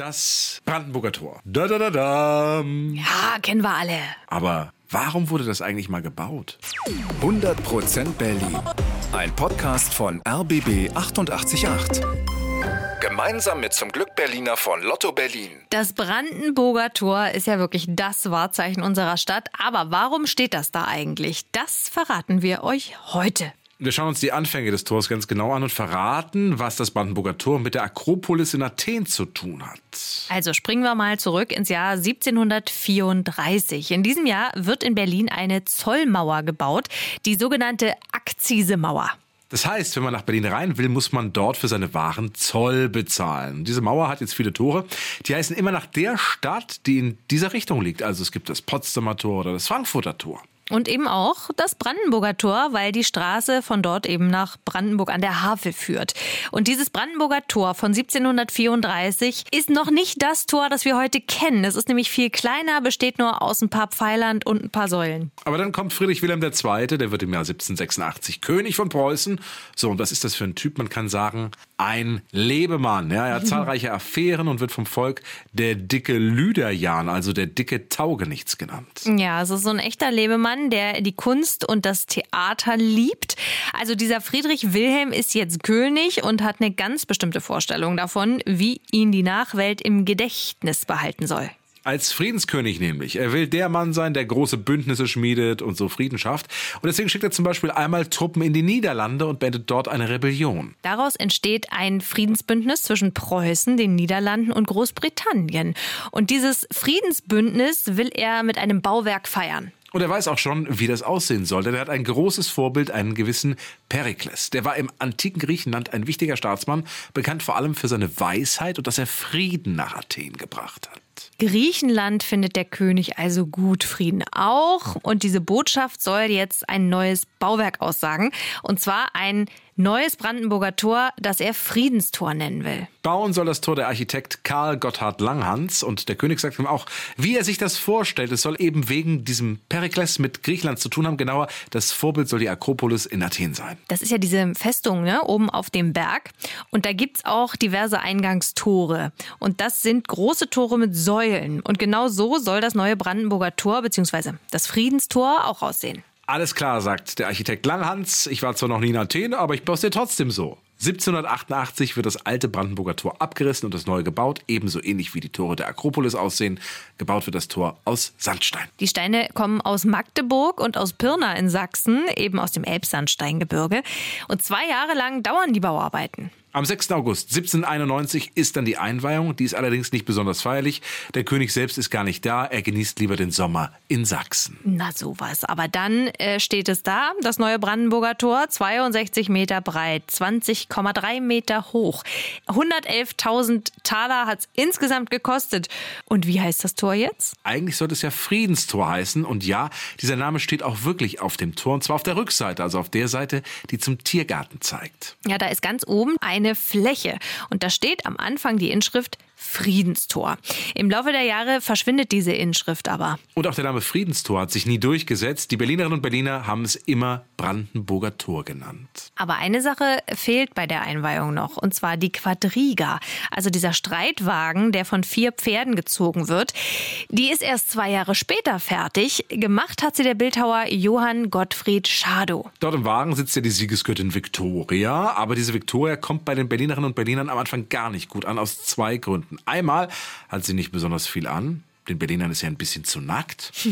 Das Brandenburger Tor. Da, da, da, da. Ja, kennen wir alle. Aber warum wurde das eigentlich mal gebaut? 100% Berlin. Ein Podcast von RBB 888. Gemeinsam mit zum Glück Berliner von Lotto Berlin. Das Brandenburger Tor ist ja wirklich das Wahrzeichen unserer Stadt. Aber warum steht das da eigentlich? Das verraten wir euch heute. Wir schauen uns die Anfänge des Tors ganz genau an und verraten, was das Brandenburger Tor mit der Akropolis in Athen zu tun hat. Also springen wir mal zurück ins Jahr 1734. In diesem Jahr wird in Berlin eine Zollmauer gebaut, die sogenannte Akzisemauer. Das heißt, wenn man nach Berlin rein will, muss man dort für seine Waren Zoll bezahlen. Diese Mauer hat jetzt viele Tore. Die heißen immer nach der Stadt, die in dieser Richtung liegt. Also es gibt das Potsdamer Tor oder das Frankfurter Tor. Und eben auch das Brandenburger Tor, weil die Straße von dort eben nach Brandenburg an der Havel führt. Und dieses Brandenburger Tor von 1734 ist noch nicht das Tor, das wir heute kennen. Es ist nämlich viel kleiner, besteht nur aus ein paar Pfeilern und ein paar Säulen. Aber dann kommt Friedrich Wilhelm II., der wird im Jahr 1786 König von Preußen. So, und was ist das für ein Typ? Man kann sagen, ein Lebemann. Ja, er hat zahlreiche Affären und wird vom Volk der dicke Lüderjan, also der dicke Taugenichts genannt. Ja, es ist so ein echter Lebemann, der die Kunst und das Theater liebt. Also dieser Friedrich Wilhelm ist jetzt König und hat eine ganz bestimmte Vorstellung davon, wie ihn die Nachwelt im Gedächtnis behalten soll. Als Friedenskönig nämlich. Er will der Mann sein, der große Bündnisse schmiedet und so Frieden schafft. Und deswegen schickt er zum Beispiel einmal Truppen in die Niederlande und beendet dort eine Rebellion. Daraus entsteht ein Friedensbündnis zwischen Preußen, den Niederlanden und Großbritannien. Und dieses Friedensbündnis will er mit einem Bauwerk feiern. Und er weiß auch schon, wie das aussehen soll, denn er hat ein großes Vorbild, einen gewissen Perikles. Der war im antiken Griechenland ein wichtiger Staatsmann, bekannt vor allem für seine Weisheit und dass er Frieden nach Athen gebracht hat. Griechenland findet der König also gut, Frieden auch. Und diese Botschaft soll jetzt ein neues Bauwerk aussagen. Und zwar ein neues Brandenburger Tor, das er Friedenstor nennen will. Bauen soll das Tor der Architekt Karl Gotthard Langhans und der König sagt ihm auch, wie er sich das vorstellt. Es soll eben wegen diesem Perikles mit Griechenland zu tun haben. Genauer, das Vorbild soll die Akropolis in Athen sein. Das ist ja diese Festung ne, oben auf dem Berg. Und da gibt es auch diverse Eingangstore. Und das sind große Tore mit Säulen. Und genau so soll das neue Brandenburger Tor bzw. das Friedenstor auch aussehen. Alles klar, sagt der Architekt Langhans. Ich war zwar noch nie in Athen, aber ich baue es dir trotzdem so. 1788 wird das alte Brandenburger Tor abgerissen und das neue gebaut, ebenso ähnlich wie die Tore der Akropolis aussehen. Gebaut wird das Tor aus Sandstein. Die Steine kommen aus Magdeburg und aus Pirna in Sachsen, eben aus dem Elbsandsteingebirge. Und zwei Jahre lang dauern die Bauarbeiten. Am 6. August 1791 ist dann die Einweihung. Die ist allerdings nicht besonders feierlich. Der König selbst ist gar nicht da. Er genießt lieber den Sommer in Sachsen. Na sowas. Aber dann äh, steht es da, das neue Brandenburger Tor, 62 Meter breit, 20,3 Meter hoch. 111.000 Taler hat es insgesamt gekostet. Und wie heißt das Tor jetzt? Eigentlich sollte es ja Friedenstor heißen. Und ja, dieser Name steht auch wirklich auf dem Tor. Und zwar auf der Rückseite, also auf der Seite, die zum Tiergarten zeigt. Ja, da ist ganz oben ein eine Fläche. Und da steht am Anfang die Inschrift Friedenstor. Im Laufe der Jahre verschwindet diese Inschrift aber. Und auch der Name Friedenstor hat sich nie durchgesetzt. Die Berlinerinnen und Berliner haben es immer Brandenburger Tor genannt. Aber eine Sache fehlt bei der Einweihung noch, und zwar die Quadriga, also dieser Streitwagen, der von vier Pferden gezogen wird. Die ist erst zwei Jahre später fertig. Gemacht hat sie der Bildhauer Johann Gottfried Schadow. Dort im Wagen sitzt ja die Siegesgöttin Victoria, aber diese Victoria kommt bei den Berlinerinnen und Berlinern am Anfang gar nicht gut an, aus zwei Gründen. Einmal hat sie nicht besonders viel an. Den Berlinern ist ja ein bisschen zu nackt.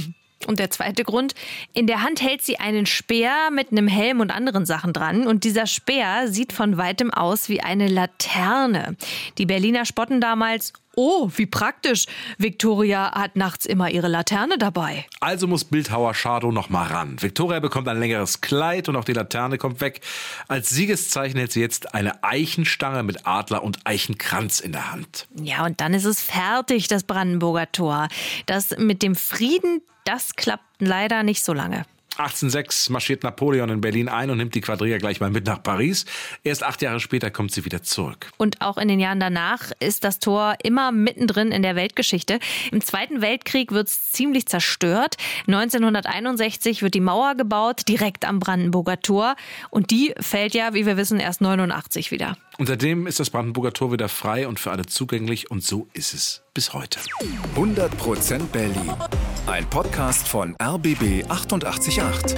Und der zweite Grund, in der Hand hält sie einen Speer mit einem Helm und anderen Sachen dran. Und dieser Speer sieht von weitem aus wie eine Laterne. Die Berliner spotten damals, Oh, wie praktisch. Victoria hat nachts immer ihre Laterne dabei. Also muss Bildhauer Schadow noch mal ran. Victoria bekommt ein längeres Kleid und auch die Laterne kommt weg. Als Siegeszeichen hält sie jetzt eine Eichenstange mit Adler und Eichenkranz in der Hand. Ja, und dann ist es fertig, das Brandenburger Tor. Das mit dem Frieden, das klappt leider nicht so lange. 1806 marschiert Napoleon in Berlin ein und nimmt die Quadriga gleich mal mit nach Paris. Erst acht Jahre später kommt sie wieder zurück. Und auch in den Jahren danach ist das Tor immer mittendrin in der Weltgeschichte. Im Zweiten Weltkrieg wird es ziemlich zerstört. 1961 wird die Mauer gebaut, direkt am Brandenburger Tor. Und die fällt ja, wie wir wissen, erst 89 wieder. Und seitdem ist das Brandenburger Tor wieder frei und für alle zugänglich. Und so ist es bis heute. 100% Berlin. Ein Podcast von RBB 888.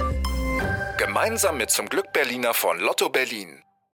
Gemeinsam mit zum Glück Berliner von Lotto Berlin.